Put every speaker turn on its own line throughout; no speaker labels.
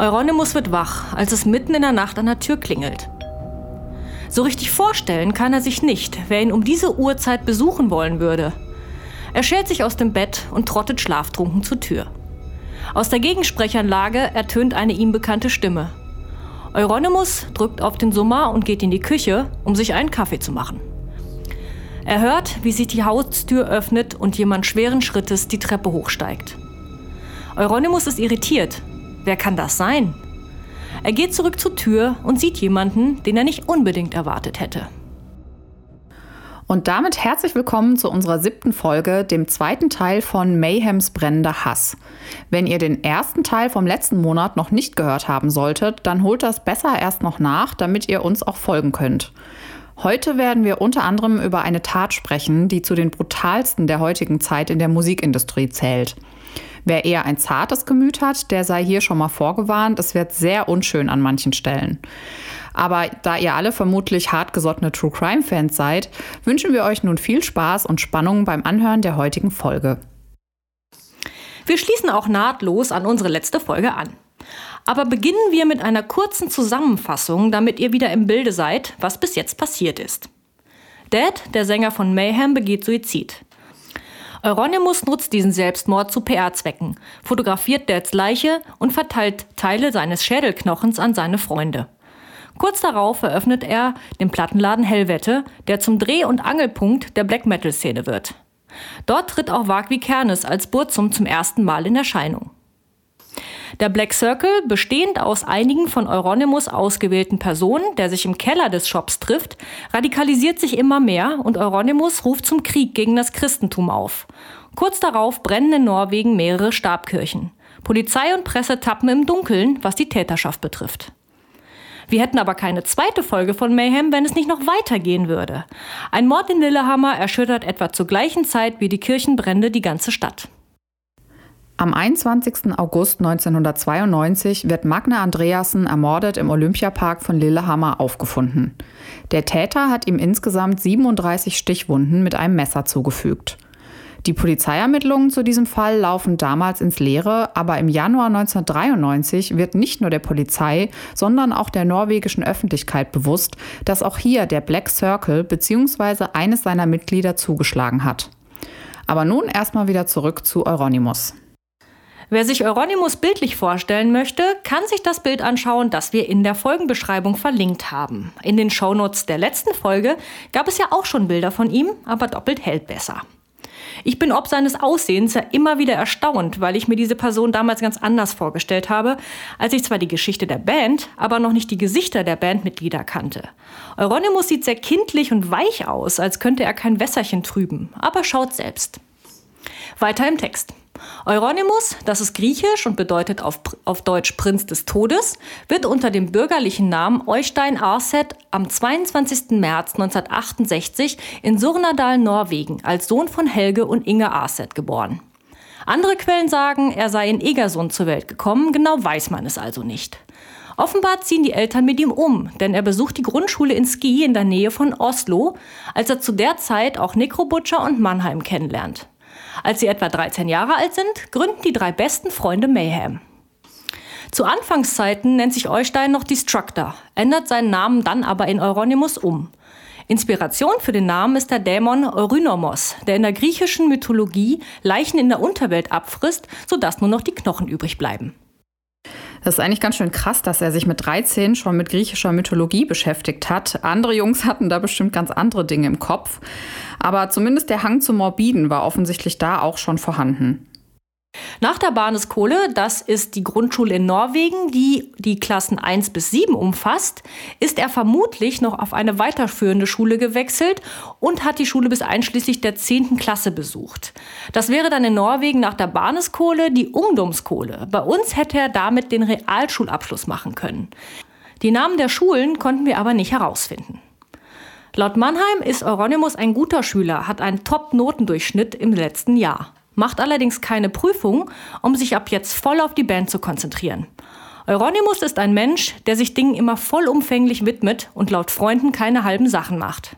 Euronymous wird wach, als es mitten in der Nacht an der Tür klingelt. So richtig vorstellen kann er sich nicht, wer ihn um diese Uhrzeit besuchen wollen würde. Er schert sich aus dem Bett und trottet schlaftrunken zur Tür. Aus der Gegensprechanlage ertönt eine ihm bekannte Stimme. Euronymous drückt auf den Summer und geht in die Küche, um sich einen Kaffee zu machen. Er hört, wie sich die Haustür öffnet und jemand schweren Schrittes die Treppe hochsteigt. Euronymous ist irritiert. Wer kann das sein? Er geht zurück zur Tür und sieht jemanden, den er nicht unbedingt erwartet hätte.
Und damit herzlich willkommen zu unserer siebten Folge, dem zweiten Teil von Mayhems brennender Hass. Wenn ihr den ersten Teil vom letzten Monat noch nicht gehört haben solltet, dann holt das besser erst noch nach, damit ihr uns auch folgen könnt. Heute werden wir unter anderem über eine Tat sprechen, die zu den brutalsten der heutigen Zeit in der Musikindustrie zählt. Wer eher ein zartes Gemüt hat, der sei hier schon mal vorgewarnt. Es wird sehr unschön an manchen Stellen. Aber da ihr alle vermutlich hartgesottene True Crime Fans seid, wünschen wir euch nun viel Spaß und Spannung beim Anhören der heutigen Folge.
Wir schließen auch nahtlos an unsere letzte Folge an. Aber beginnen wir mit einer kurzen Zusammenfassung, damit ihr wieder im Bilde seid, was bis jetzt passiert ist. Dad, der Sänger von Mayhem, begeht Suizid. Euronymous nutzt diesen Selbstmord zu PR-Zwecken, fotografiert Dads Leiche und verteilt Teile seines Schädelknochens an seine Freunde. Kurz darauf eröffnet er den Plattenladen Hellwette, der zum Dreh- und Angelpunkt der Black Metal-Szene wird. Dort tritt auch Wagwi Kernes als Burzum zum ersten Mal in Erscheinung. Der Black Circle, bestehend aus einigen von Euronymous ausgewählten Personen, der sich im Keller des Shops trifft, radikalisiert sich immer mehr und Euronymous ruft zum Krieg gegen das Christentum auf. Kurz darauf brennen in Norwegen mehrere Stabkirchen. Polizei und Presse tappen im Dunkeln, was die Täterschaft betrifft. Wir hätten aber keine zweite Folge von Mayhem, wenn es nicht noch weitergehen würde. Ein Mord in Lillehammer erschüttert etwa zur gleichen Zeit wie die Kirchenbrände die ganze Stadt.
Am 21. August 1992 wird Magne Andreasen ermordet im Olympiapark von Lillehammer aufgefunden. Der Täter hat ihm insgesamt 37 Stichwunden mit einem Messer zugefügt. Die Polizeiermittlungen zu diesem Fall laufen damals ins Leere, aber im Januar 1993 wird nicht nur der Polizei, sondern auch der norwegischen Öffentlichkeit bewusst, dass auch hier der Black Circle bzw. eines seiner Mitglieder zugeschlagen hat. Aber nun erstmal wieder zurück zu Euronymous.
Wer sich Euronymous bildlich vorstellen möchte, kann sich das Bild anschauen, das wir in der Folgenbeschreibung verlinkt haben. In den Shownotes der letzten Folge gab es ja auch schon Bilder von ihm, aber doppelt hält besser. Ich bin ob seines Aussehens ja immer wieder erstaunt, weil ich mir diese Person damals ganz anders vorgestellt habe, als ich zwar die Geschichte der Band, aber noch nicht die Gesichter der Bandmitglieder kannte. Euronymous sieht sehr kindlich und weich aus, als könnte er kein Wässerchen trüben, aber schaut selbst. Weiter im Text. Euronymous, das ist griechisch und bedeutet auf, auf Deutsch Prinz des Todes, wird unter dem bürgerlichen Namen Eustein Arset am 22. März 1968 in Surnadal, Norwegen, als Sohn von Helge und Inge Arset geboren. Andere Quellen sagen, er sei in Egersund zur Welt gekommen, genau weiß man es also nicht. Offenbar ziehen die Eltern mit ihm um, denn er besucht die Grundschule in Ski in der Nähe von Oslo, als er zu der Zeit auch Necrobutcher und Mannheim kennenlernt. Als sie etwa 13 Jahre alt sind, gründen die drei besten Freunde Mayhem. Zu Anfangszeiten nennt sich Eustein noch Destructor, ändert seinen Namen dann aber in Euronymous um. Inspiration für den Namen ist der Dämon Eurynomos, der in der griechischen Mythologie Leichen in der Unterwelt abfrisst, sodass nur noch die Knochen übrig bleiben.
Das ist eigentlich ganz schön krass, dass er sich mit 13 schon mit griechischer Mythologie beschäftigt hat. Andere Jungs hatten da bestimmt ganz andere Dinge im Kopf. Aber zumindest der Hang zum Morbiden war offensichtlich da auch schon vorhanden.
Nach der Barneskohle, das ist die Grundschule in Norwegen, die die Klassen 1 bis 7 umfasst, ist er vermutlich noch auf eine weiterführende Schule gewechselt und hat die Schule bis einschließlich der 10. Klasse besucht. Das wäre dann in Norwegen nach der Barneskohle die Ungdomskohle. Bei uns hätte er damit den Realschulabschluss machen können. Die Namen der Schulen konnten wir aber nicht herausfinden. Laut Mannheim ist Euronymous ein guter Schüler, hat einen Top-Notendurchschnitt im letzten Jahr macht allerdings keine Prüfung, um sich ab jetzt voll auf die Band zu konzentrieren. Euronymous ist ein Mensch, der sich Dingen immer vollumfänglich widmet und laut Freunden keine halben Sachen macht.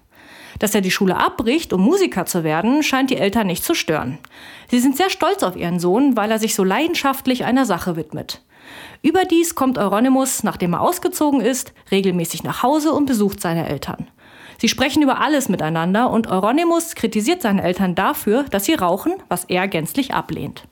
Dass er die Schule abbricht, um Musiker zu werden, scheint die Eltern nicht zu stören. Sie sind sehr stolz auf ihren Sohn, weil er sich so leidenschaftlich einer Sache widmet. Überdies kommt Euronymous, nachdem er ausgezogen ist, regelmäßig nach Hause und besucht seine Eltern. Sie sprechen über alles miteinander und Euronymous kritisiert seine Eltern dafür, dass sie rauchen, was er gänzlich ablehnt.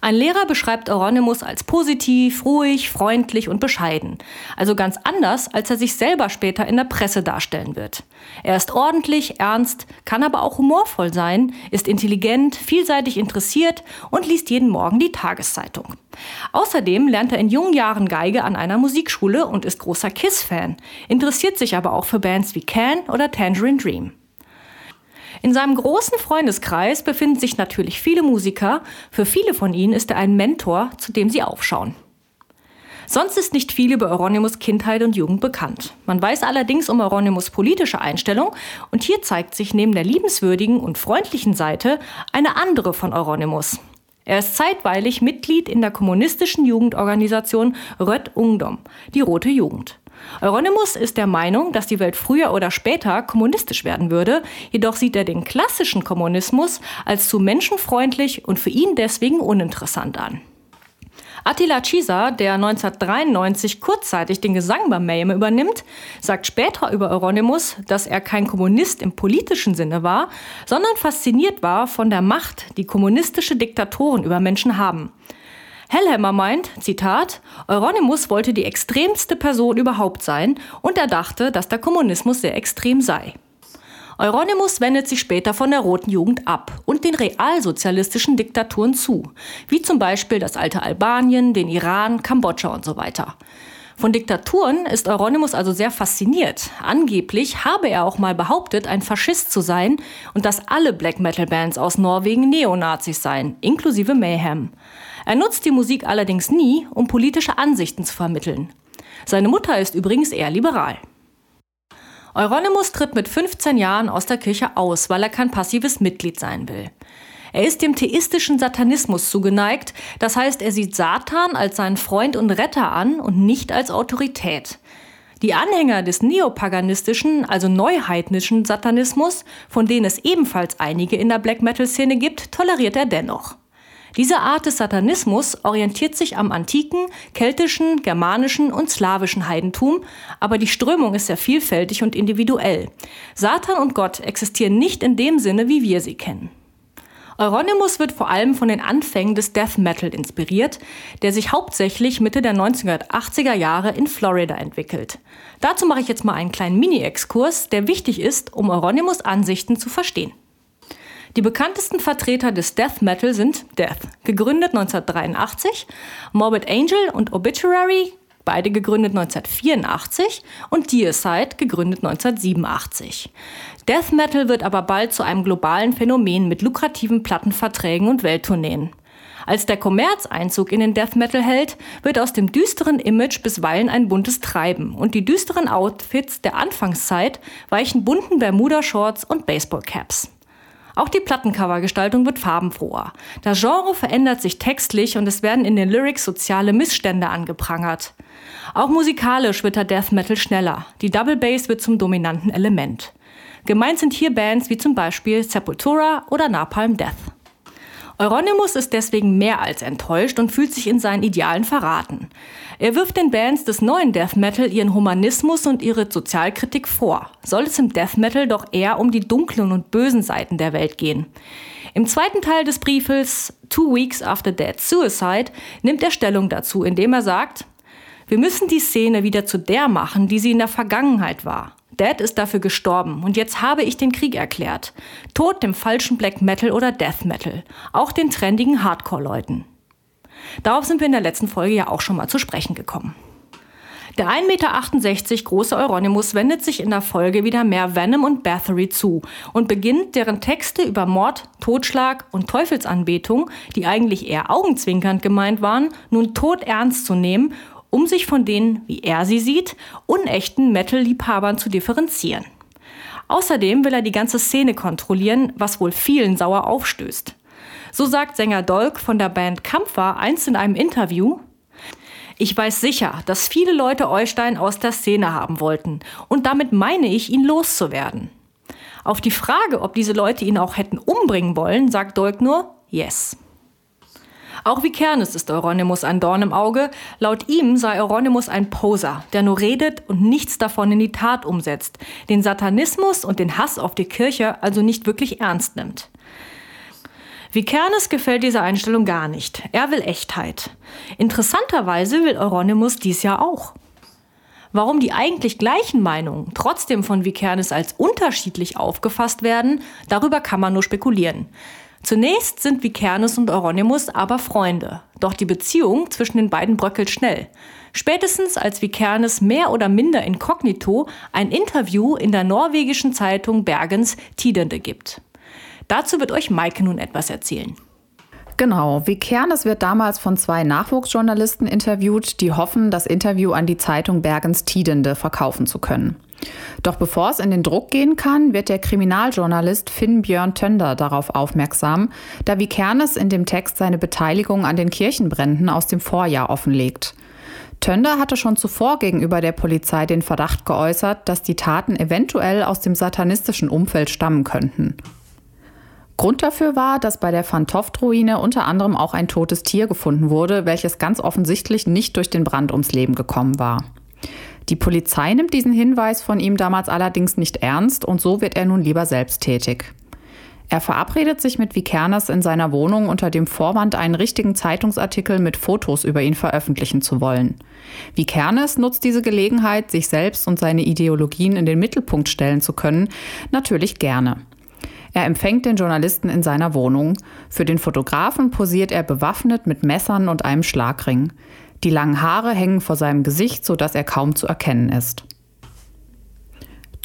Ein Lehrer beschreibt Euronymous als positiv, ruhig, freundlich und bescheiden. Also ganz anders, als er sich selber später in der Presse darstellen wird. Er ist ordentlich, ernst, kann aber auch humorvoll sein, ist intelligent, vielseitig interessiert und liest jeden Morgen die Tageszeitung. Außerdem lernt er in jungen Jahren Geige an einer Musikschule und ist großer Kiss-Fan, interessiert sich aber auch für Bands wie Can oder Tangerine Dream. In seinem großen Freundeskreis befinden sich natürlich viele Musiker. Für viele von ihnen ist er ein Mentor, zu dem sie aufschauen. Sonst ist nicht viel über Euronymous Kindheit und Jugend bekannt. Man weiß allerdings um Euronymous politische Einstellung und hier zeigt sich neben der liebenswürdigen und freundlichen Seite eine andere von Euronymous. Er ist zeitweilig Mitglied in der kommunistischen Jugendorganisation Rött Ungdom, die Rote Jugend. Euronymous ist der Meinung, dass die Welt früher oder später kommunistisch werden würde, jedoch sieht er den klassischen Kommunismus als zu menschenfreundlich und für ihn deswegen uninteressant an. Attila Chisa, der 1993 kurzzeitig den Gesang bei Mayhem übernimmt, sagt später über Euronymous, dass er kein Kommunist im politischen Sinne war, sondern fasziniert war von der Macht, die kommunistische Diktatoren über Menschen haben. Hellhammer meint, Zitat, Euronymous wollte die extremste Person überhaupt sein und er dachte, dass der Kommunismus sehr extrem sei. Euronymous wendet sich später von der Roten Jugend ab und den realsozialistischen Diktaturen zu, wie zum Beispiel das alte Albanien, den Iran, Kambodscha und so weiter. Von Diktaturen ist Euronymous also sehr fasziniert. Angeblich habe er auch mal behauptet, ein Faschist zu sein und dass alle Black Metal Bands aus Norwegen Neonazis seien, inklusive Mayhem. Er nutzt die Musik allerdings nie, um politische Ansichten zu vermitteln. Seine Mutter ist übrigens eher liberal. Euronymous tritt mit 15 Jahren aus der Kirche aus, weil er kein passives Mitglied sein will. Er ist dem theistischen Satanismus zugeneigt, das heißt, er sieht Satan als seinen Freund und Retter an und nicht als Autorität. Die Anhänger des neopaganistischen, also neuheidnischen Satanismus, von denen es ebenfalls einige in der Black Metal-Szene gibt, toleriert er dennoch. Diese Art des Satanismus orientiert sich am antiken, keltischen, germanischen und slawischen Heidentum, aber die Strömung ist sehr vielfältig und individuell. Satan und Gott existieren nicht in dem Sinne, wie wir sie kennen. Euronymous wird vor allem von den Anfängen des Death Metal inspiriert, der sich hauptsächlich Mitte der 1980er Jahre in Florida entwickelt. Dazu mache ich jetzt mal einen kleinen Mini-Exkurs, der wichtig ist, um Euronymous Ansichten zu verstehen. Die bekanntesten Vertreter des Death Metal sind Death, gegründet 1983, Morbid Angel und Obituary, beide gegründet 1984, und Deicide, gegründet 1987. Death Metal wird aber bald zu einem globalen Phänomen mit lukrativen Plattenverträgen und Welttourneen. Als der Kommerz Einzug in den Death Metal hält, wird aus dem düsteren Image bisweilen ein buntes Treiben und die düsteren Outfits der Anfangszeit weichen bunten Bermuda-Shorts und Baseball-Caps. Auch die Plattencovergestaltung wird farbenfroher. Das Genre verändert sich textlich und es werden in den Lyrics soziale Missstände angeprangert. Auch musikalisch wird der Death Metal schneller. Die Double Bass wird zum dominanten Element. Gemeint sind hier Bands wie zum Beispiel Sepultura oder Napalm Death. Euronymous ist deswegen mehr als enttäuscht und fühlt sich in seinen Idealen verraten. Er wirft den Bands des neuen Death Metal ihren Humanismus und ihre Sozialkritik vor. Soll es im Death Metal doch eher um die dunklen und bösen Seiten der Welt gehen. Im zweiten Teil des Briefes Two Weeks After Dead Suicide nimmt er Stellung dazu, indem er sagt, wir müssen die Szene wieder zu der machen, die sie in der Vergangenheit war. Dead ist dafür gestorben und jetzt habe ich den Krieg erklärt. Tod dem falschen Black Metal oder Death Metal, auch den trendigen Hardcore-Leuten. Darauf sind wir in der letzten Folge ja auch schon mal zu sprechen gekommen. Der 1,68 Meter große Euronymous wendet sich in der Folge wieder mehr Venom und Bathory zu und beginnt, deren Texte über Mord, Totschlag und Teufelsanbetung, die eigentlich eher augenzwinkernd gemeint waren, nun todernst zu nehmen, um sich von den, wie er sie sieht, unechten Metal-Liebhabern zu differenzieren. Außerdem will er die ganze Szene kontrollieren, was wohl vielen sauer aufstößt. So sagt Sänger Dolk von der Band Kampfer einst in einem Interview, ich weiß sicher, dass viele Leute Eustein aus der Szene haben wollten und damit meine ich, ihn loszuwerden. Auf die Frage, ob diese Leute ihn auch hätten umbringen wollen, sagt Dolk nur Yes. Auch Vikernes ist Euronymous ein Dorn im Auge. Laut ihm sei Euronymous ein Poser, der nur redet und nichts davon in die Tat umsetzt, den Satanismus und den Hass auf die Kirche also nicht wirklich ernst nimmt. Vikernes gefällt diese Einstellung gar nicht. Er will Echtheit. Interessanterweise will Euronymous dies ja auch. Warum die eigentlich gleichen Meinungen trotzdem von Vikernes als unterschiedlich aufgefasst werden, darüber kann man nur spekulieren. Zunächst sind Vikernes und Euronymous aber Freunde, doch die Beziehung zwischen den beiden bröckelt schnell. Spätestens als Vikernes mehr oder minder inkognito ein Interview in der norwegischen Zeitung Bergens Tidende gibt. Dazu wird euch Maike nun etwas erzählen.
Genau, Vikernes wird damals von zwei Nachwuchsjournalisten interviewt, die hoffen, das Interview an die Zeitung Bergens Tidende verkaufen zu können. Doch bevor es in den Druck gehen kann, wird der Kriminaljournalist Finn Björn Tönder darauf aufmerksam, da Vikernes in dem Text seine Beteiligung an den Kirchenbränden aus dem Vorjahr offenlegt. Tönder hatte schon zuvor gegenüber der Polizei den Verdacht geäußert, dass die Taten eventuell aus dem satanistischen Umfeld stammen könnten. Grund dafür war, dass bei der Van Toft-Ruine unter anderem auch ein totes Tier gefunden wurde, welches ganz offensichtlich nicht durch den Brand ums Leben gekommen war. Die Polizei nimmt diesen Hinweis von ihm damals allerdings nicht ernst und so wird er nun lieber selbst tätig. Er verabredet sich mit Vikernes in seiner Wohnung unter dem Vorwand, einen richtigen Zeitungsartikel mit Fotos über ihn veröffentlichen zu wollen. Vikernes nutzt diese Gelegenheit, sich selbst und seine Ideologien in den Mittelpunkt stellen zu können, natürlich gerne. Er empfängt den Journalisten in seiner Wohnung. Für den Fotografen posiert er bewaffnet mit Messern und einem Schlagring. Die langen Haare hängen vor seinem Gesicht, sodass er kaum zu erkennen ist.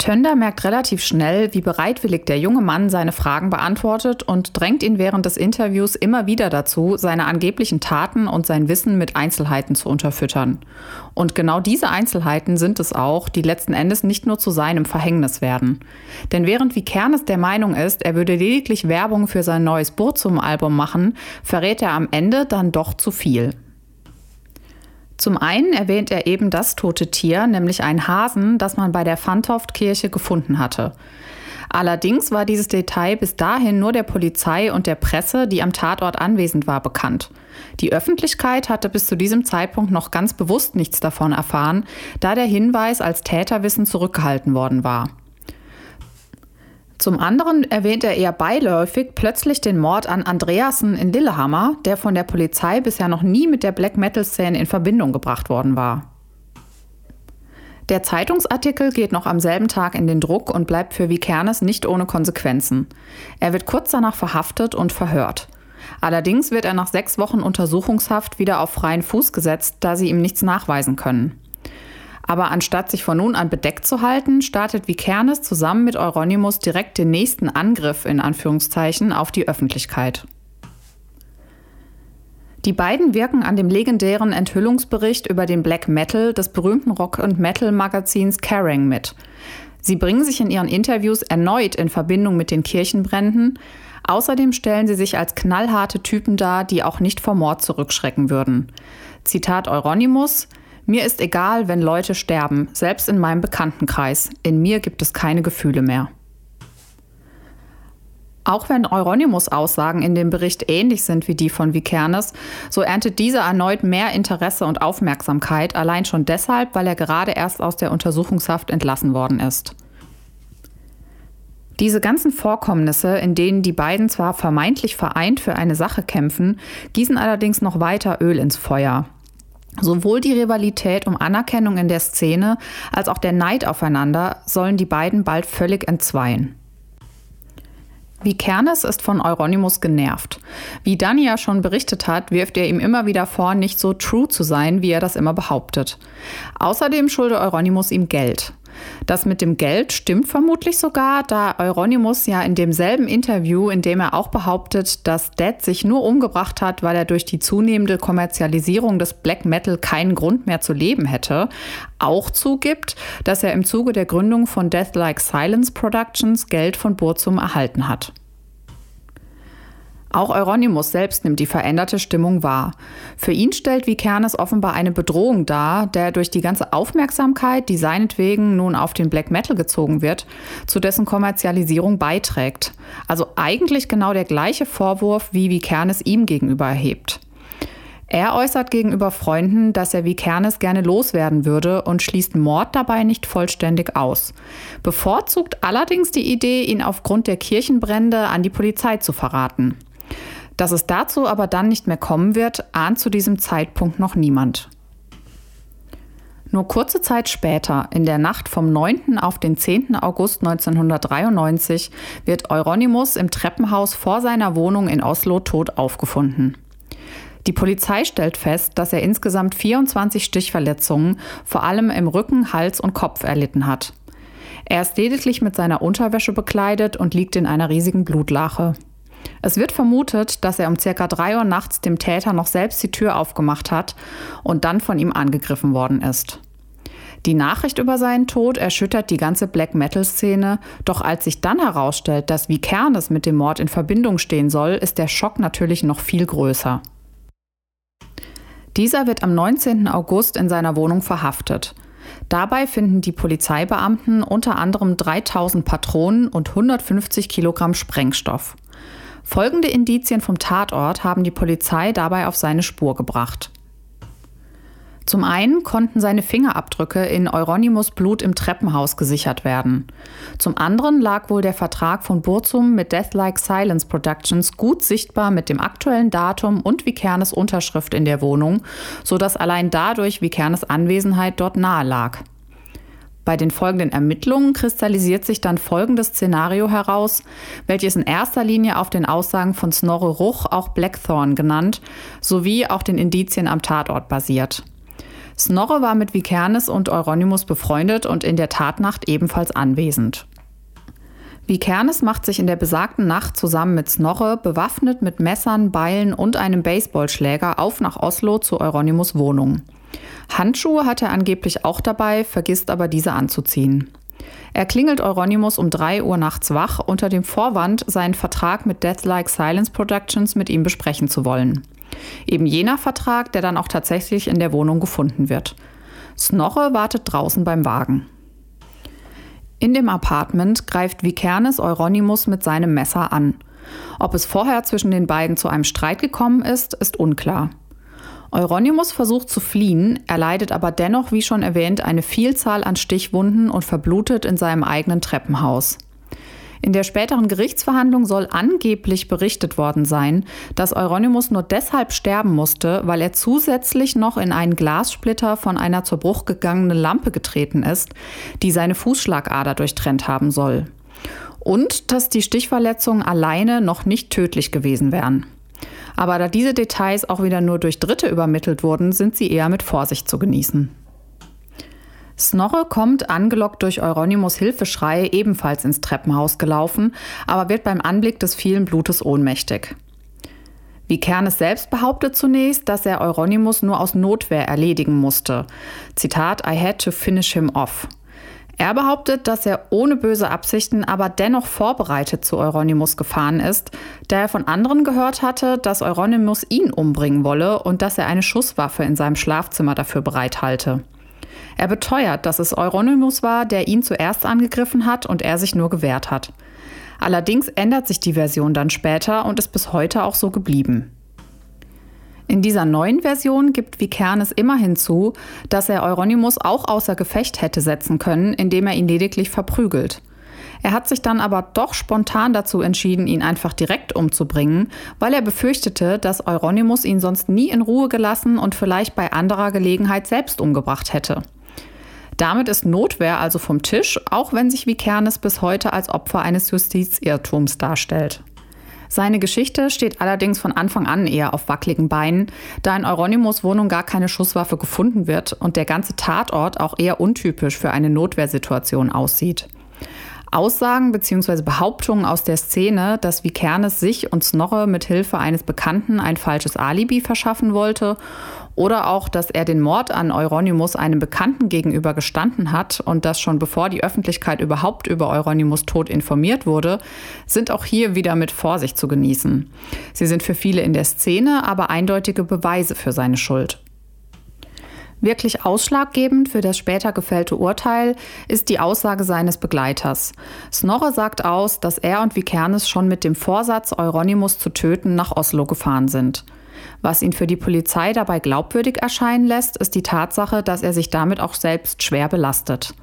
Tönder merkt relativ schnell, wie bereitwillig der junge Mann seine Fragen beantwortet und drängt ihn während des Interviews immer wieder dazu, seine angeblichen Taten und sein Wissen mit Einzelheiten zu unterfüttern. Und genau diese Einzelheiten sind es auch, die letzten Endes nicht nur zu seinem Verhängnis werden. Denn während Vikernes der Meinung ist, er würde lediglich Werbung für sein neues Burzum-Album machen, verrät er am Ende dann doch zu viel. Zum einen erwähnt er eben das tote Tier, nämlich einen Hasen, das man bei der Fantoft-Kirche gefunden hatte. Allerdings war dieses Detail bis dahin nur der Polizei und der Presse, die am Tatort anwesend war, bekannt. Die Öffentlichkeit hatte bis zu diesem Zeitpunkt noch ganz bewusst nichts davon erfahren, da der Hinweis als Täterwissen zurückgehalten worden war. Zum anderen erwähnt er eher beiläufig plötzlich den Mord an Andreasen in Lillehammer, der von der Polizei bisher noch nie mit der Black Metal-Szene in Verbindung gebracht worden war. Der Zeitungsartikel geht noch am selben Tag in den Druck und bleibt für Vikernes nicht ohne Konsequenzen. Er wird kurz danach verhaftet und verhört. Allerdings wird er nach sechs Wochen Untersuchungshaft wieder auf freien Fuß gesetzt, da sie ihm nichts nachweisen können. Aber anstatt sich von nun an bedeckt zu halten, startet Vikernes zusammen mit Euronymous direkt den nächsten Angriff in Anführungszeichen auf die Öffentlichkeit. Die beiden wirken an dem legendären Enthüllungsbericht über den Black Metal des berühmten Rock- und Metal-Magazins Kerrang mit. Sie bringen sich in ihren Interviews erneut in Verbindung mit den Kirchenbränden. Außerdem stellen sie sich als knallharte Typen dar, die auch nicht vor Mord zurückschrecken würden. Zitat Euronymous – mir ist egal, wenn Leute sterben, selbst in meinem Bekanntenkreis. In mir gibt es keine Gefühle mehr. Auch wenn Euronymous Aussagen in dem Bericht ähnlich sind wie die von Vikernes, so erntet dieser erneut mehr Interesse und Aufmerksamkeit, allein schon deshalb, weil er gerade erst aus der Untersuchungshaft entlassen worden ist. Diese ganzen Vorkommnisse, in denen die beiden zwar vermeintlich vereint für eine Sache kämpfen, gießen allerdings noch weiter Öl ins Feuer. Sowohl die Rivalität um Anerkennung in der Szene als auch der Neid aufeinander sollen die beiden bald völlig entzweien. Wie Kernes ist von Euronymous genervt. Wie Dani ja schon berichtet hat, wirft er ihm immer wieder vor, nicht so true zu sein, wie er das immer behauptet. Außerdem schulde Euronymous ihm Geld. Das mit dem Geld stimmt vermutlich sogar, da Euronymous ja in demselben Interview, in dem er auch behauptet, dass Dead sich nur umgebracht hat, weil er durch die zunehmende Kommerzialisierung des Black Metal keinen Grund mehr zu leben hätte, auch zugibt, dass er im Zuge der Gründung von Death Like Silence Productions Geld von Burzum erhalten hat. Auch Euronymous selbst nimmt die veränderte Stimmung wahr. Für ihn stellt Vikernes offenbar eine Bedrohung dar, der durch die ganze Aufmerksamkeit, die seinetwegen nun auf den Black Metal gezogen wird, zu dessen Kommerzialisierung beiträgt. Also eigentlich genau der gleiche Vorwurf, wie Vikernes ihm gegenüber erhebt. Er äußert gegenüber Freunden, dass er Vikernes gerne loswerden würde und schließt Mord dabei nicht vollständig aus. Bevorzugt allerdings die Idee, ihn aufgrund der Kirchenbrände an die Polizei zu verraten. Dass es dazu aber dann nicht mehr kommen wird, ahnt zu diesem Zeitpunkt noch niemand. Nur kurze Zeit später, in der Nacht vom 9. auf den 10. August 1993, wird Euronymous im Treppenhaus vor seiner Wohnung in Oslo tot aufgefunden. Die Polizei stellt fest, dass er insgesamt 24 Stichverletzungen, vor allem im Rücken, Hals und Kopf erlitten hat. Er ist lediglich mit seiner Unterwäsche bekleidet und liegt in einer riesigen Blutlache. Es wird vermutet, dass er um circa 3 Uhr nachts dem Täter noch selbst die Tür aufgemacht hat und dann von ihm angegriffen worden ist. Die Nachricht über seinen Tod erschüttert die ganze Black Metal-Szene, doch als sich dann herausstellt, dass Vikernes mit dem Mord in Verbindung stehen soll, ist der Schock natürlich noch viel größer. Dieser wird am 19. August in seiner Wohnung verhaftet. Dabei finden die Polizeibeamten unter anderem 3000 Patronen und 150 Kilogramm Sprengstoff. Folgende Indizien vom Tatort haben die Polizei dabei auf seine Spur gebracht. Zum einen konnten seine Fingerabdrücke in Euronymous Blut im Treppenhaus gesichert werden. Zum anderen lag wohl der Vertrag von Burzum mit Deathlike Silence Productions gut sichtbar mit dem aktuellen Datum und Vikernes Unterschrift in der Wohnung, sodass allein dadurch Vikernes Anwesenheit dort nahe lag. Bei den folgenden Ermittlungen kristallisiert sich dann folgendes Szenario heraus, welches in erster Linie auf den Aussagen von Snorre Ruch, auch Blackthorn genannt, sowie auch den Indizien am Tatort basiert. Snorre war mit Vikernes und Euronymous befreundet und in der Tatnacht ebenfalls anwesend. Vikernes macht sich in der besagten Nacht zusammen mit Snorre, bewaffnet mit Messern, Beilen und einem Baseballschläger, auf nach Oslo zu Euronymous Wohnung. Handschuhe hat er angeblich auch dabei, vergisst aber diese anzuziehen. Er klingelt Euronymous um 3 Uhr nachts wach unter dem Vorwand, seinen Vertrag mit Deathlike Silence Productions mit ihm besprechen zu wollen. Eben jener Vertrag, der dann auch tatsächlich in der Wohnung gefunden wird. Snorre wartet draußen beim Wagen. In dem Apartment greift Vikernes Euronymous mit seinem Messer an. Ob es vorher zwischen den beiden zu einem Streit gekommen ist, ist unklar. Euronymous versucht zu fliehen, erleidet aber dennoch, wie schon erwähnt, eine Vielzahl an Stichwunden und verblutet in seinem eigenen Treppenhaus. In der späteren Gerichtsverhandlung soll angeblich berichtet worden sein, dass Euronymous nur deshalb sterben musste, weil er zusätzlich noch in einen Glassplitter von einer zur Bruch gegangenen Lampe getreten ist, die seine Fußschlagader durchtrennt haben soll. Und dass die Stichverletzungen alleine noch nicht tödlich gewesen wären. Aber da diese Details auch wieder nur durch Dritte übermittelt wurden, sind sie eher mit Vorsicht zu genießen. Snorre kommt, angelockt durch Euronymous Hilfeschrei, ebenfalls ins Treppenhaus gelaufen, aber wird beim Anblick des vielen Blutes ohnmächtig. Wie Kernes selbst behauptet zunächst, dass er Euronymous nur aus Notwehr erledigen musste. Zitat, I had to finish him off. Er behauptet, dass er ohne böse Absichten, aber dennoch vorbereitet zu Euronymous gefahren ist, da er von anderen gehört hatte, dass Euronymous ihn umbringen wolle und dass er eine Schusswaffe in seinem Schlafzimmer dafür bereithalte. Er beteuert, dass es Euronymous war, der ihn zuerst angegriffen hat und er sich nur gewehrt hat. Allerdings ändert sich die Version dann später und ist bis heute auch so geblieben. In dieser neuen Version gibt Vikernes immerhin zu, dass er Euronymous auch außer Gefecht hätte setzen können, indem er ihn lediglich verprügelt. Er hat sich dann aber doch spontan dazu entschieden, ihn einfach direkt umzubringen, weil er befürchtete, dass Euronymous ihn sonst nie in Ruhe gelassen und vielleicht bei anderer Gelegenheit selbst umgebracht hätte. Damit ist Notwehr also vom Tisch, auch wenn sich Vikernes bis heute als Opfer eines Justizirrtums darstellt. Seine Geschichte steht allerdings von Anfang an eher auf wackeligen Beinen, da in Euronymous Wohnung gar keine Schusswaffe gefunden wird und der ganze Tatort auch eher untypisch für eine Notwehrsituation aussieht. Aussagen bzw. Behauptungen aus der Szene, dass Vikernes sich und Snorre mit Hilfe eines Bekannten ein falsches Alibi verschaffen wollte oder auch, dass er den Mord an Euronymous einem Bekannten gegenüber gestanden hat und das schon bevor die Öffentlichkeit überhaupt über Euronymous Tod informiert wurde, sind auch hier wieder mit Vorsicht zu genießen. Sie sind für viele in der Szene aber eindeutige Beweise für seine Schuld. Wirklich ausschlaggebend für das später gefällte Urteil ist die Aussage seines Begleiters. Snorre sagt aus, dass er und Vikernes schon mit dem Vorsatz, Euronymous zu töten, nach Oslo gefahren sind. Was ihn für die Polizei dabei glaubwürdig erscheinen lässt, ist die Tatsache, dass er sich damit auch selbst schwer belastet.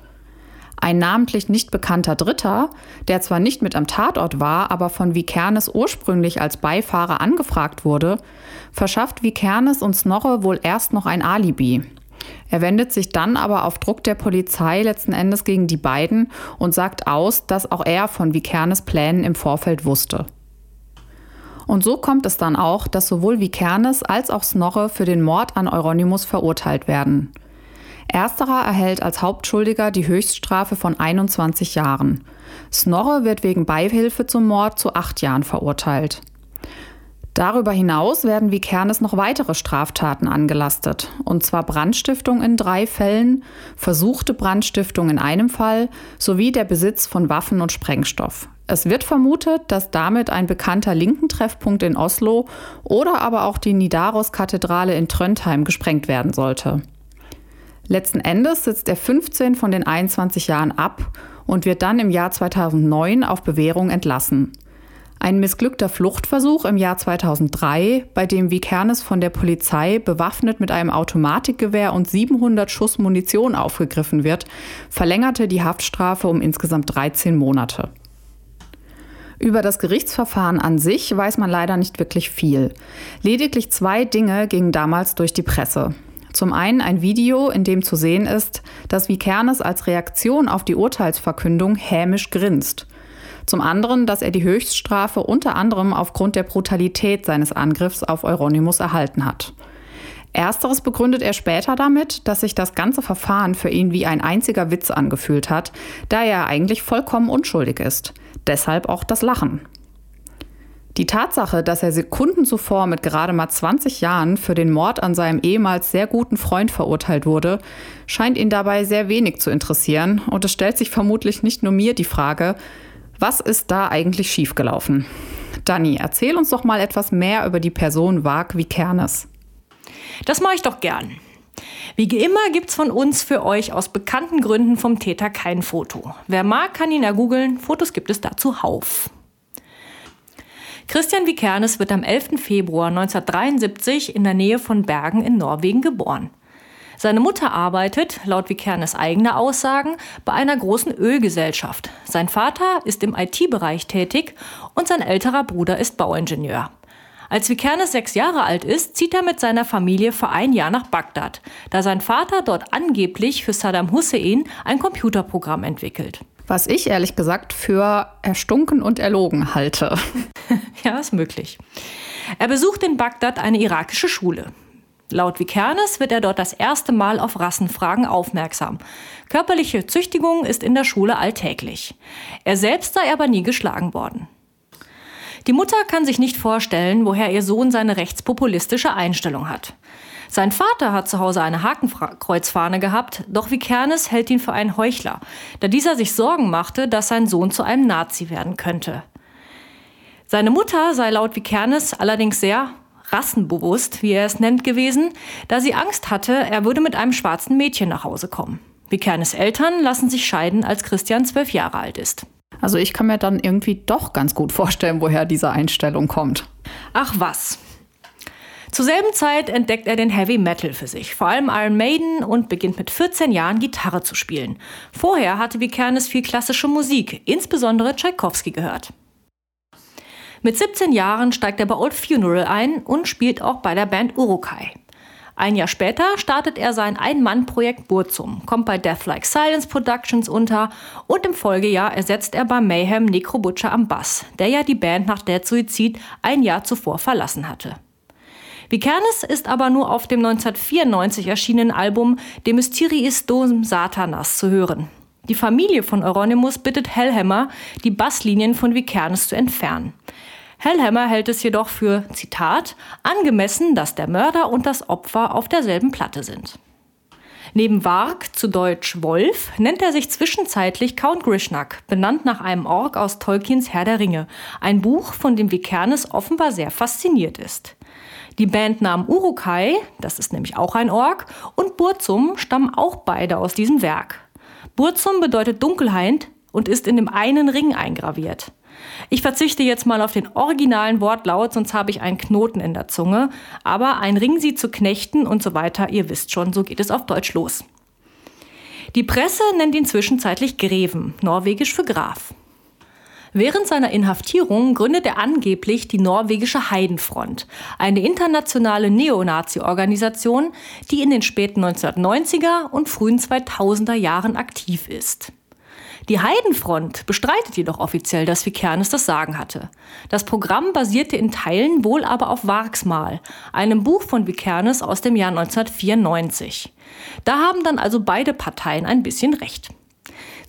Ein namentlich nicht bekannter Dritter, der zwar nicht mit am Tatort war, aber von Vikernes ursprünglich als Beifahrer angefragt wurde, verschafft Vikernes und Snorre wohl erst noch ein Alibi. Er wendet sich dann aber auf Druck der Polizei letzten Endes gegen die beiden und sagt aus, dass auch er von Vikernes Plänen im Vorfeld wusste. Und so kommt es dann auch, dass sowohl Vikernes als auch Snorre für den Mord an Euronymous verurteilt werden. Ersterer erhält als Hauptschuldiger die Höchststrafe von 21 Jahren. Snorre wird wegen Beihilfe zum Mord zu acht Jahren verurteilt. Darüber hinaus werden wie Kernes noch weitere Straftaten angelastet, und zwar Brandstiftung in drei Fällen, versuchte Brandstiftung in einem Fall sowie der Besitz von Waffen und Sprengstoff. Es wird vermutet, dass damit ein bekannter linken Treffpunkt in Oslo oder aber auch die Nidaros-Kathedrale in Trondheim gesprengt werden sollte. Letzten Endes sitzt er 15 von den 21 Jahren ab und wird dann im Jahr 2009 auf Bewährung entlassen. Ein missglückter Fluchtversuch im Jahr 2003, bei dem Vikernes von der Polizei bewaffnet mit einem Automatikgewehr und 700 Schuss Munition aufgegriffen wird, verlängerte die Haftstrafe um insgesamt 13 Monate. Über das Gerichtsverfahren an sich weiß man leider nicht wirklich viel. Lediglich zwei Dinge gingen damals durch die Presse. Zum einen ein Video, in dem zu sehen ist, dass Vikernes als Reaktion auf die Urteilsverkündung hämisch grinst. Zum anderen, dass er die Höchststrafe unter anderem aufgrund der Brutalität seines Angriffs auf Euronymous erhalten hat. Ersteres begründet er später damit, dass sich das ganze Verfahren für ihn wie ein einziger Witz angefühlt hat, da er eigentlich vollkommen unschuldig ist. Deshalb auch das Lachen. Die Tatsache, dass er Sekunden zuvor mit gerade mal 20 Jahren für den Mord an seinem ehemals sehr guten Freund verurteilt wurde, scheint ihn dabei sehr wenig zu interessieren und es stellt sich vermutlich nicht nur mir die Frage, was ist da eigentlich schiefgelaufen? Dani, erzähl uns doch mal etwas mehr über die Person Wag Vikernes.
Das mache ich doch gern. Wie immer gibt's von uns für euch aus bekannten Gründen vom Täter kein Foto. Wer mag, kann ihn ja googeln. Fotos gibt es dazu Hauf. Christian Vikernes wird am 11. Februar 1973 in der Nähe von Bergen in Norwegen geboren. Seine Mutter arbeitet, laut Vikernes eigener Aussagen, bei einer großen Ölgesellschaft. Sein Vater ist im IT-Bereich tätig und sein älterer Bruder ist Bauingenieur. Als Vikernes sechs Jahre alt ist, zieht er mit seiner Familie für ein Jahr nach Bagdad, da sein Vater dort angeblich für Saddam Hussein ein Computerprogramm entwickelt.
Was ich ehrlich gesagt für erstunken und erlogen halte.
ja, ist möglich. Er besucht in Bagdad eine irakische Schule. Laut Vikernes wird er dort das erste Mal auf Rassenfragen aufmerksam. Körperliche Züchtigung ist in der Schule alltäglich. Er selbst sei aber nie geschlagen worden. Die Mutter kann sich nicht vorstellen, woher ihr Sohn seine rechtspopulistische Einstellung hat. Sein Vater hat zu Hause eine Hakenkreuzfahne gehabt, doch Vikernes hält ihn für einen Heuchler, da dieser sich Sorgen machte, dass sein Sohn zu einem Nazi werden könnte. Seine Mutter sei laut Vikernes allerdings sehr rassenbewusst, wie er es nennt, gewesen, da sie Angst hatte, er würde mit einem schwarzen Mädchen nach Hause kommen. Vikernes Eltern lassen sich scheiden, als Christian zwölf Jahre alt ist.
Also ich kann mir dann irgendwie doch ganz gut vorstellen, woher diese Einstellung kommt.
Ach was. Zur selben Zeit entdeckt er den Heavy Metal für sich, vor allem Iron Maiden und beginnt mit 14 Jahren Gitarre zu spielen. Vorher hatte Vikernes viel klassische Musik, insbesondere Tchaikovsky gehört. Mit 17 Jahren steigt er bei Old Funeral ein und spielt auch bei der Band Urukai. Ein Jahr später startet er sein Ein-Mann-Projekt Burzum, kommt bei Death Like Silence Productions unter und im Folgejahr ersetzt er bei Mayhem Necro Butcher am Bass, der ja die Band nach der Suizid ein Jahr zuvor verlassen hatte. Vikernes ist aber nur auf dem 1994 erschienenen Album De Mysteriis Dom Satanas zu hören. Die Familie von Euronymous bittet Hellhammer, die Basslinien von Vikernes zu entfernen. Hellhammer hält es jedoch für, Zitat, angemessen, dass der Mörder und das Opfer auf derselben Platte sind. Neben Varg, zu Deutsch Wolf, nennt er sich zwischenzeitlich Count Grishnak, benannt nach einem Ork aus Tolkiens Herr der Ringe, ein Buch, von dem Vikernes offenbar sehr fasziniert ist. Die Bandnamen Urukai, das ist nämlich auch ein Ork, und Burzum stammen auch beide aus diesem Werk. Burzum bedeutet Dunkelheit und ist in dem einen Ring eingraviert. Ich verzichte jetzt mal auf den originalen Wortlaut, sonst habe ich einen Knoten in der Zunge. Aber ein Ring sie zu knechten und so weiter, ihr wisst schon, so geht es auf Deutsch los. Die Presse nennt ihn zwischenzeitlich Greven, norwegisch für Graf. Während seiner Inhaftierung gründet er angeblich die norwegische Heidenfront, eine internationale Neonazi-Organisation, die in den späten 1990er und frühen 2000er Jahren aktiv ist. Die Heidenfront bestreitet jedoch offiziell, dass Vikernes das Sagen hatte. Das Programm basierte in Teilen wohl aber auf Wargsmal, einem Buch von Vikernes aus dem Jahr 1994. Da haben dann also beide Parteien ein bisschen recht.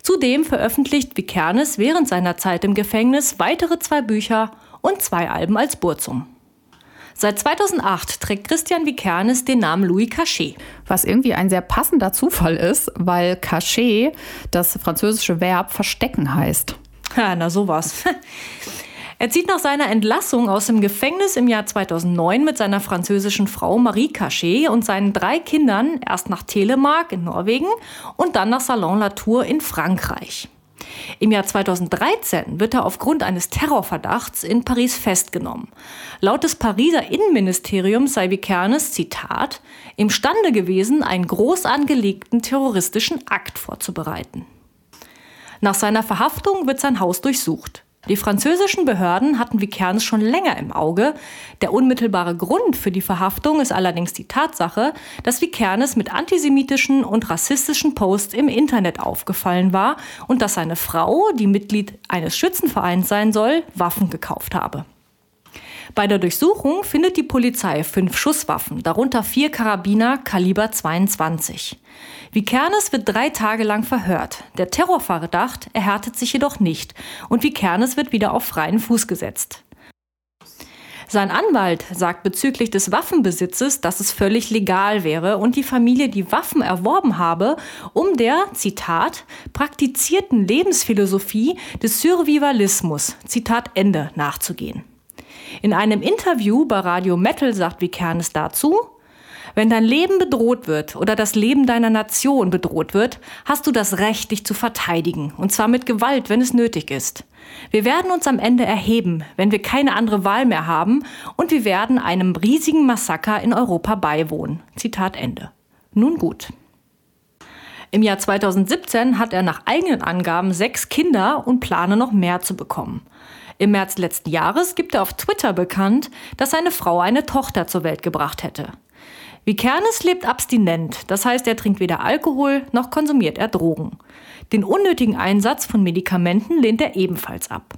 Zudem veröffentlicht Vikernes während seiner Zeit im Gefängnis weitere zwei Bücher und zwei Alben als Burzum. Seit 2008 trägt Christian Vikernes den Namen Louis Cachet.
Was irgendwie ein sehr passender Zufall ist, weil Cachet das französische Verb verstecken heißt.
Ja, na sowas. Er zieht nach seiner Entlassung aus dem Gefängnis im Jahr 2009 mit seiner französischen Frau Marie Cachet und seinen drei Kindern erst nach Telemark in Norwegen und dann nach Salon Latour in Frankreich. Im Jahr 2013 wird er aufgrund eines Terrorverdachts in Paris festgenommen. Laut des Pariser Innenministeriums sei Vikernes, Zitat, imstande gewesen, einen groß angelegten terroristischen Akt vorzubereiten. Nach seiner Verhaftung wird sein Haus durchsucht. Die französischen Behörden hatten Vikernes schon länger im Auge. Der unmittelbare Grund für die Verhaftung ist allerdings die Tatsache, dass Vikernes mit antisemitischen und rassistischen Posts im Internet aufgefallen war und dass seine Frau, die Mitglied eines Schützenvereins sein soll, Waffen gekauft habe. Bei der Durchsuchung findet die Polizei fünf Schusswaffen, darunter vier Karabiner Kaliber 22. Vikernes wird drei Tage lang verhört. Der Terrorverdacht erhärtet sich jedoch nicht und Vikernes wird wieder auf freien Fuß gesetzt. Sein Anwalt sagt bezüglich des Waffenbesitzes, dass es völlig legal wäre und die Familie die Waffen erworben habe, um der, Zitat, praktizierten Lebensphilosophie des Survivalismus, Zitat Ende, nachzugehen. In einem Interview bei Radio Metal sagt Vikernes dazu, wenn dein Leben bedroht wird oder das Leben deiner Nation bedroht wird, hast du das Recht, dich zu verteidigen, und zwar mit Gewalt, wenn es nötig ist. Wir werden uns am Ende erheben, wenn wir keine andere Wahl mehr haben, und wir werden einem riesigen Massaker in Europa beiwohnen. Zitat Ende. Nun gut. Im Jahr 2017 hat er nach eigenen Angaben sechs Kinder und plane noch mehr zu bekommen. Im März letzten Jahres gibt er auf Twitter bekannt, dass seine Frau eine Tochter zur Welt gebracht hätte. Vikernes lebt abstinent, das heißt, er trinkt weder Alkohol noch konsumiert er Drogen. Den unnötigen Einsatz von Medikamenten lehnt er ebenfalls ab.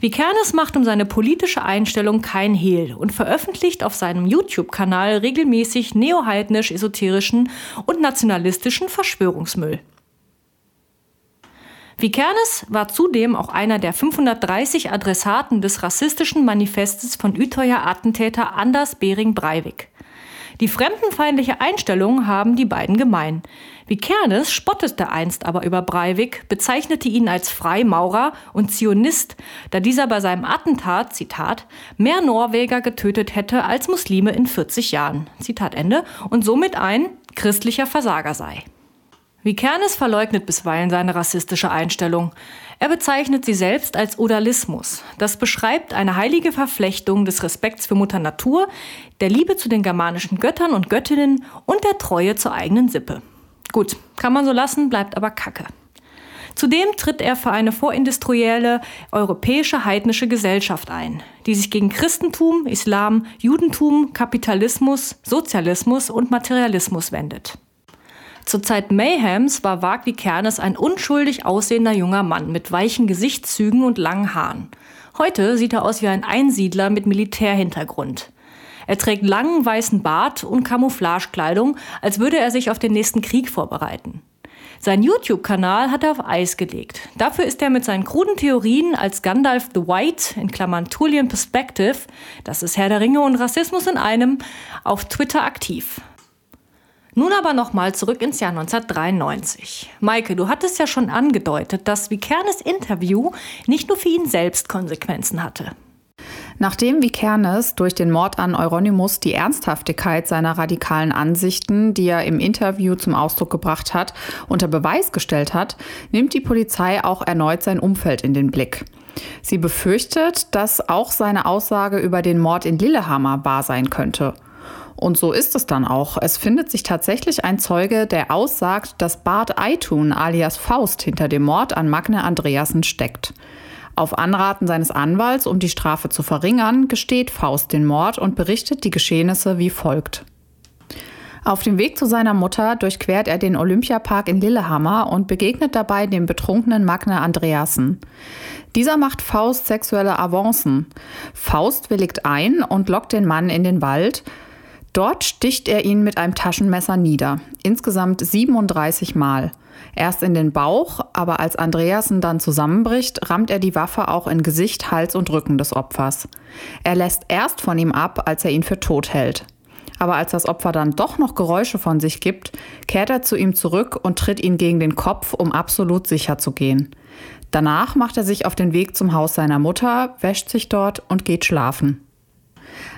Vikernes macht um seine politische Einstellung kein Hehl und veröffentlicht auf seinem YouTube-Kanal regelmäßig neoheidnisch-esoterischen und nationalistischen Verschwörungsmüll. Vikernes war zudem auch einer der 530 Adressaten des rassistischen Manifestes von Utøya Attentäter Anders Bering Breivik. Die fremdenfeindliche Einstellung haben die beiden gemein. Vikernes spottete einst aber über Breivik, bezeichnete ihn als Freimaurer und Zionist, da dieser bei seinem Attentat, Zitat, mehr Norweger getötet hätte als Muslime in 40 Jahren, Zitat Ende, und somit ein christlicher Versager sei. Vikernes verleugnet bisweilen seine rassistische Einstellung. Er bezeichnet sie selbst als Odalismus. Das beschreibt eine heilige Verflechtung des Respekts für Mutter Natur, der Liebe zu den germanischen Göttern und Göttinnen und der Treue zur eigenen Sippe. Gut, kann man so lassen, bleibt aber Kacke. Zudem tritt er für eine vorindustrielle europäische heidnische Gesellschaft ein, die sich gegen Christentum, Islam, Judentum, Kapitalismus, Sozialismus und Materialismus wendet. Zur Zeit Mayhems war Wagli Kernes ein unschuldig aussehender junger Mann mit weichen Gesichtszügen und langen Haaren. Heute sieht er aus wie ein Einsiedler mit Militärhintergrund. Er trägt langen weißen Bart und Camouflagekleidung, als würde er sich auf den nächsten Krieg vorbereiten. Sein YouTube-Kanal hat er auf Eis gelegt. Dafür ist er mit seinen kruden Theorien als Gandalf the White, in Klammern Tullian Perspective, das ist Herr der Ringe und Rassismus in einem, auf Twitter aktiv. Nun aber nochmal zurück ins Jahr 1993. Maike, du hattest ja schon angedeutet, dass Vikernes Interview nicht nur für ihn selbst Konsequenzen hatte.
Nachdem Vikernes durch den Mord an Euronymous die Ernsthaftigkeit seiner radikalen Ansichten, die er im Interview zum Ausdruck gebracht hat, unter Beweis gestellt hat, nimmt die Polizei auch erneut sein Umfeld in den Blick. Sie befürchtet, dass auch seine Aussage über den Mord in Lillehammer wahr sein könnte. Und so ist es dann auch. Es findet sich tatsächlich ein Zeuge, der aussagt, dass Bart Eitun alias Faust hinter dem Mord an Magne Andreasen steckt. Auf Anraten seines Anwalts, um die Strafe zu verringern, gesteht Faust den Mord und berichtet die Geschehnisse wie folgt. Auf dem Weg zu seiner Mutter durchquert er den Olympiapark in Lillehammer und begegnet dabei dem betrunkenen Magne Andreasen. Dieser macht Faust sexuelle Avancen. Faust willigt ein und lockt den Mann in den Wald, Dort sticht er ihn mit einem Taschenmesser nieder, insgesamt 37 Mal. Erst in den Bauch, aber als Andreasen dann zusammenbricht, rammt er die Waffe auch in Gesicht, Hals und Rücken des Opfers. Er lässt erst von ihm ab, als er ihn für tot hält. Aber als das Opfer dann doch noch Geräusche von sich gibt, kehrt er zu ihm zurück und tritt ihn gegen den Kopf, um absolut sicher zu gehen. Danach macht er sich auf den Weg zum Haus seiner Mutter, wäscht sich dort und geht schlafen.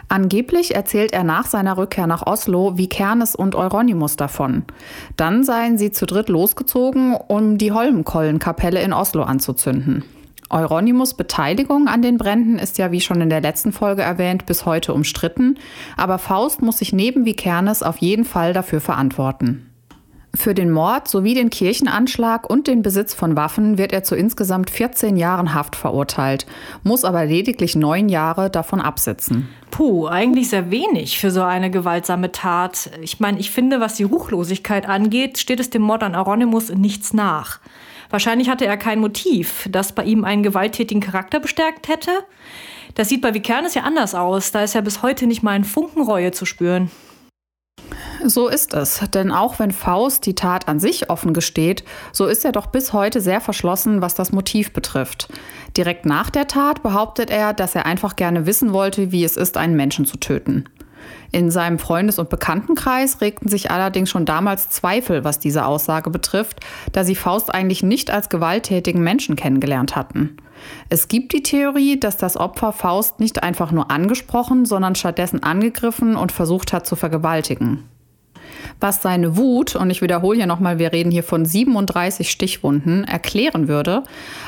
Angeblich erzählt er nach seiner Rückkehr nach Oslo wie Kernes und Euronymous davon. Dann seien sie zu dritt losgezogen, um die Holmenkollenkapelle in Oslo anzuzünden. Euronymous Beteiligung an den Bränden ist ja, wie schon in der letzten Folge erwähnt, bis heute umstritten, aber Faust muss sich neben Vikernes auf jeden Fall dafür verantworten. Für den Mord sowie den Kirchenanschlag und den Besitz von Waffen wird er zu insgesamt 14 Jahren Haft verurteilt, muss aber lediglich neun Jahre davon absitzen.
Puh, eigentlich sehr wenig für so eine gewaltsame Tat. Ich meine, ich finde, was die Ruchlosigkeit angeht, steht es dem Mord an Aronimus nichts nach. Wahrscheinlich hatte er kein Motiv, das bei ihm einen gewalttätigen Charakter bestärkt hätte. Das sieht bei Vikernes ja anders aus. Da ist ja bis heute nicht mal ein Funken Reue zu spüren.
So ist es, denn auch wenn Faust die Tat an sich offen gesteht, so ist er doch bis heute sehr verschlossen, was das Motiv betrifft. Direkt nach der Tat behauptet er, dass er einfach gerne wissen wollte, wie es ist, einen Menschen zu töten. In seinem Freundes- und Bekanntenkreis regten sich allerdings schon damals Zweifel, was diese Aussage betrifft, da sie Faust eigentlich nicht als gewalttätigen Menschen kennengelernt hatten. Es gibt die Theorie, dass das Opfer Faust nicht einfach nur angesprochen, sondern stattdessen angegriffen und versucht hat zu vergewaltigen was seine Wut, und ich wiederhole hier nochmal, wir reden hier von 37 Stichwunden, erklären würde,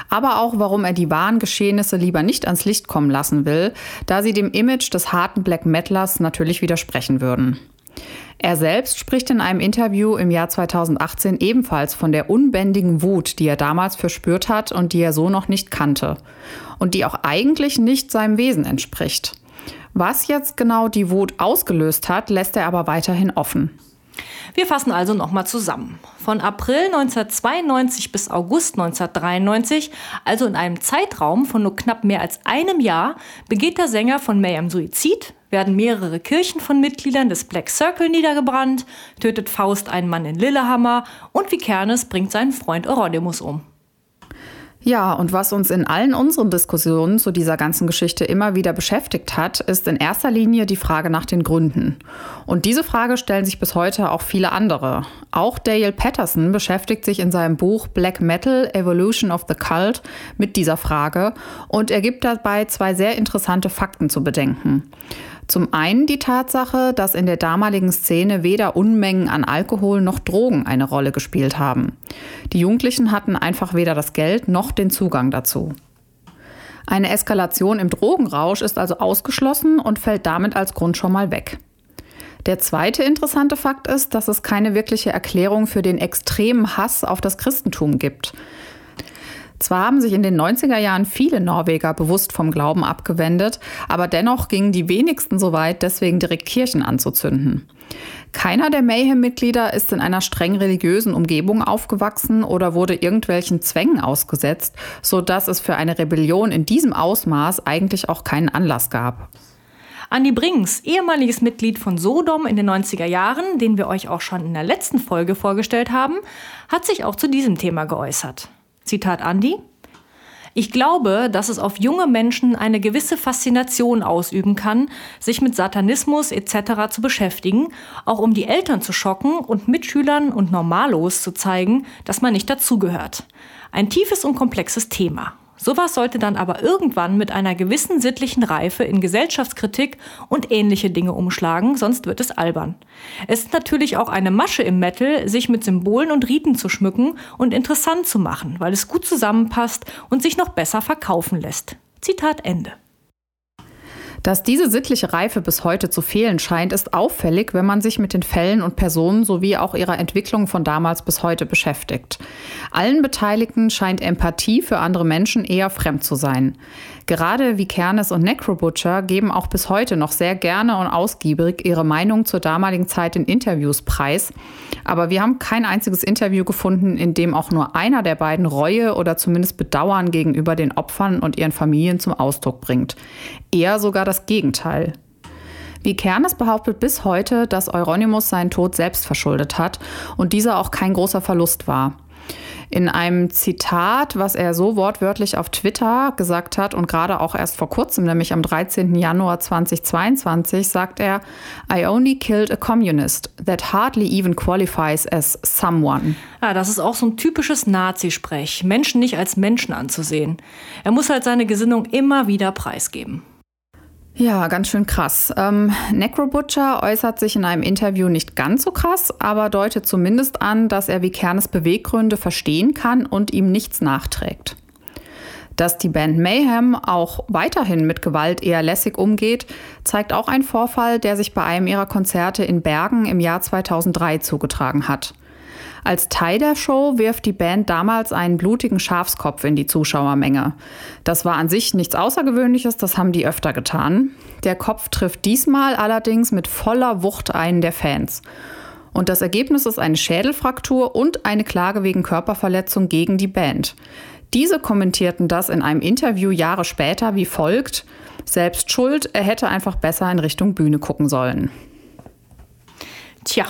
aber auch warum er die wahren Geschehnisse lieber nicht ans Licht kommen lassen will, da sie dem Image des harten Black Metalers natürlich widersprechen würden. Er selbst spricht in einem Interview im Jahr 2018 ebenfalls von der unbändigen Wut, die er damals verspürt hat und die er so noch nicht kannte und die auch eigentlich nicht seinem Wesen entspricht. Was jetzt genau die Wut ausgelöst hat, lässt er aber weiterhin offen.
Wir fassen also nochmal zusammen. Von April 1992 bis August 1993, also in einem Zeitraum von nur knapp mehr als einem Jahr, begeht der Sänger von Mayhem Suizid, werden mehrere Kirchen von Mitgliedern des Black Circle niedergebrannt, tötet Faust einen Mann in Lillehammer und Vikernes bringt seinen Freund Euronymous um.
Ja, und was uns in allen unseren Diskussionen zu dieser ganzen Geschichte immer wieder beschäftigt hat, ist in erster Linie die Frage nach den Gründen. Und diese Frage stellen sich bis heute auch viele andere. Auch Dale Patterson beschäftigt sich in seinem Buch Black Metal Evolution of the Cult mit dieser Frage und er gibt dabei zwei sehr interessante Fakten zu bedenken. Zum einen die Tatsache, dass in der damaligen Szene weder Unmengen an Alkohol noch Drogen eine Rolle gespielt haben. Die Jugendlichen hatten einfach weder das Geld noch den Zugang dazu. Eine Eskalation im Drogenrausch ist also ausgeschlossen und fällt damit als Grund schon mal weg. Der zweite interessante Fakt ist, dass es keine wirkliche Erklärung für den extremen Hass auf das Christentum gibt. Zwar haben sich in den 90er Jahren viele Norweger bewusst vom Glauben abgewendet, aber dennoch gingen die wenigsten so weit, deswegen direkt Kirchen anzuzünden. Keiner der Mayhem-Mitglieder ist in einer streng religiösen Umgebung aufgewachsen oder wurde irgendwelchen Zwängen ausgesetzt, sodass es für eine Rebellion in diesem Ausmaß eigentlich auch keinen Anlass gab.
Andi Brings, ehemaliges Mitglied von Sodom in den 90er Jahren, den wir euch auch schon in der letzten Folge vorgestellt haben, hat sich auch zu diesem Thema geäußert. Zitat Andi. Ich glaube, dass es auf junge Menschen eine gewisse Faszination ausüben kann, sich mit Satanismus etc. zu beschäftigen, auch um die Eltern zu schocken und Mitschülern und Normalos zu zeigen, dass man nicht dazugehört. Ein tiefes und komplexes Thema. Sowas sollte dann aber irgendwann mit einer gewissen sittlichen Reife in Gesellschaftskritik und ähnliche Dinge umschlagen, sonst wird es albern. Es ist natürlich auch eine Masche im Metal, sich mit Symbolen und Riten zu schmücken und interessant zu machen, weil es gut zusammenpasst und sich noch besser verkaufen lässt. Zitat Ende.
Dass diese sittliche Reife bis heute zu fehlen scheint, ist auffällig, wenn man sich mit den Fällen und Personen sowie auch ihrer Entwicklung von damals bis heute beschäftigt. Allen Beteiligten scheint Empathie für andere Menschen eher fremd zu sein. Gerade Vikernes und Necrobutcher geben auch bis heute noch sehr gerne und ausgiebig ihre Meinung zur damaligen Zeit in Interviews preis. Aber wir haben kein einziges Interview gefunden, in dem auch nur einer der beiden Reue oder zumindest Bedauern gegenüber den Opfern und ihren Familien zum Ausdruck bringt. Eher sogar das Gegenteil. Vikernes behauptet bis heute, dass Euronymous seinen Tod selbst verschuldet hat und dieser auch kein großer Verlust war. In einem Zitat, was er so wortwörtlich auf Twitter gesagt hat und gerade auch erst vor kurzem, nämlich am 13. Januar 2022, sagt er, I only killed a communist that hardly even qualifies as someone.
Ja, das ist auch so ein typisches Nazi-Sprech, Menschen nicht als Menschen anzusehen. Er muss halt seine Gesinnung immer wieder preisgeben.
Ja, ganz schön krass. Ähm, Necrobutcher äußert sich in einem Interview nicht ganz so krass, aber deutet zumindest an, dass er Vikernes Beweggründe verstehen kann und ihm nichts nachträgt. Dass die Band Mayhem auch weiterhin mit Gewalt eher lässig umgeht, zeigt auch ein Vorfall, der sich bei einem ihrer Konzerte in Bergen im Jahr 2003 zugetragen hat. Als Teil der Show wirft die Band damals einen blutigen Schafskopf in die Zuschauermenge. Das war an sich nichts Außergewöhnliches, das haben die öfter getan. Der Kopf trifft diesmal allerdings mit voller Wucht einen der Fans. Und das Ergebnis ist eine Schädelfraktur und eine Klage wegen Körperverletzung gegen die Band. Diese kommentierten das in einem Interview Jahre später wie folgt: Selbst schuld, er hätte einfach besser in Richtung Bühne gucken sollen.
Tja,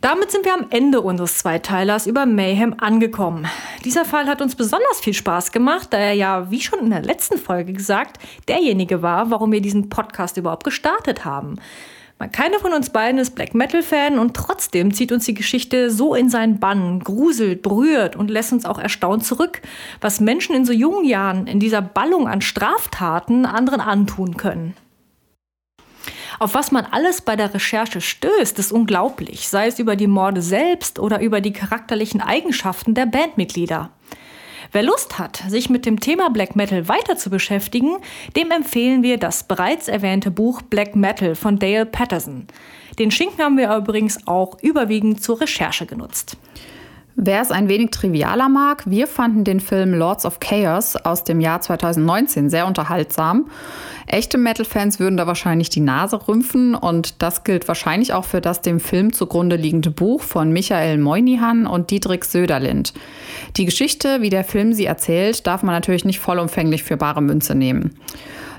damit sind wir am Ende unseres Zweiteilers über Mayhem angekommen. Dieser Fall hat uns besonders viel Spaß gemacht, da er ja, wie schon in der letzten Folge gesagt, derjenige war, warum wir diesen Podcast überhaupt gestartet haben. Keiner von uns beiden ist Black Metal-Fan und trotzdem zieht uns die Geschichte so in seinen Bann, gruselt, berührt und lässt uns auch erstaunt zurück, was Menschen in so jungen Jahren in dieser Ballung an Straftaten anderen antun können. Auf was man alles bei der Recherche stößt, ist unglaublich, sei es über die Morde selbst oder über die charakterlichen Eigenschaften der Bandmitglieder. Wer Lust hat, sich mit dem Thema Black Metal weiter zu beschäftigen, dem empfehlen wir das bereits erwähnte Buch Black Metal von Dale Patterson. Den Schinken haben wir übrigens auch überwiegend zur Recherche genutzt.
Wer es ein wenig trivialer mag, wir fanden den Film Lords of Chaos aus dem Jahr 2019 sehr unterhaltsam. Echte Metal-Fans würden da wahrscheinlich die Nase rümpfen und das gilt wahrscheinlich auch für das dem Film zugrunde liegende Buch von Michael Moynihan und Dietrich Söderlind. Die Geschichte, wie der Film sie erzählt, darf man natürlich nicht vollumfänglich für bare Münze nehmen.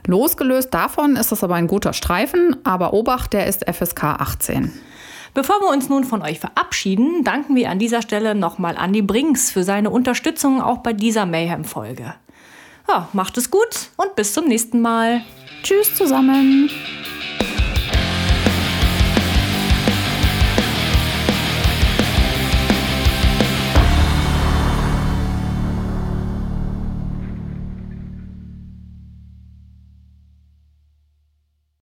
Losgelöst davon ist es aber ein guter Streifen, aber Obacht, der ist FSK 18.
Bevor wir uns nun von euch verabschieden, danken wir an dieser Stelle nochmal Andy Brinks für seine Unterstützung auch bei dieser Mayhem-Folge. Ja, macht es gut und bis zum nächsten Mal.
Tschüss zusammen.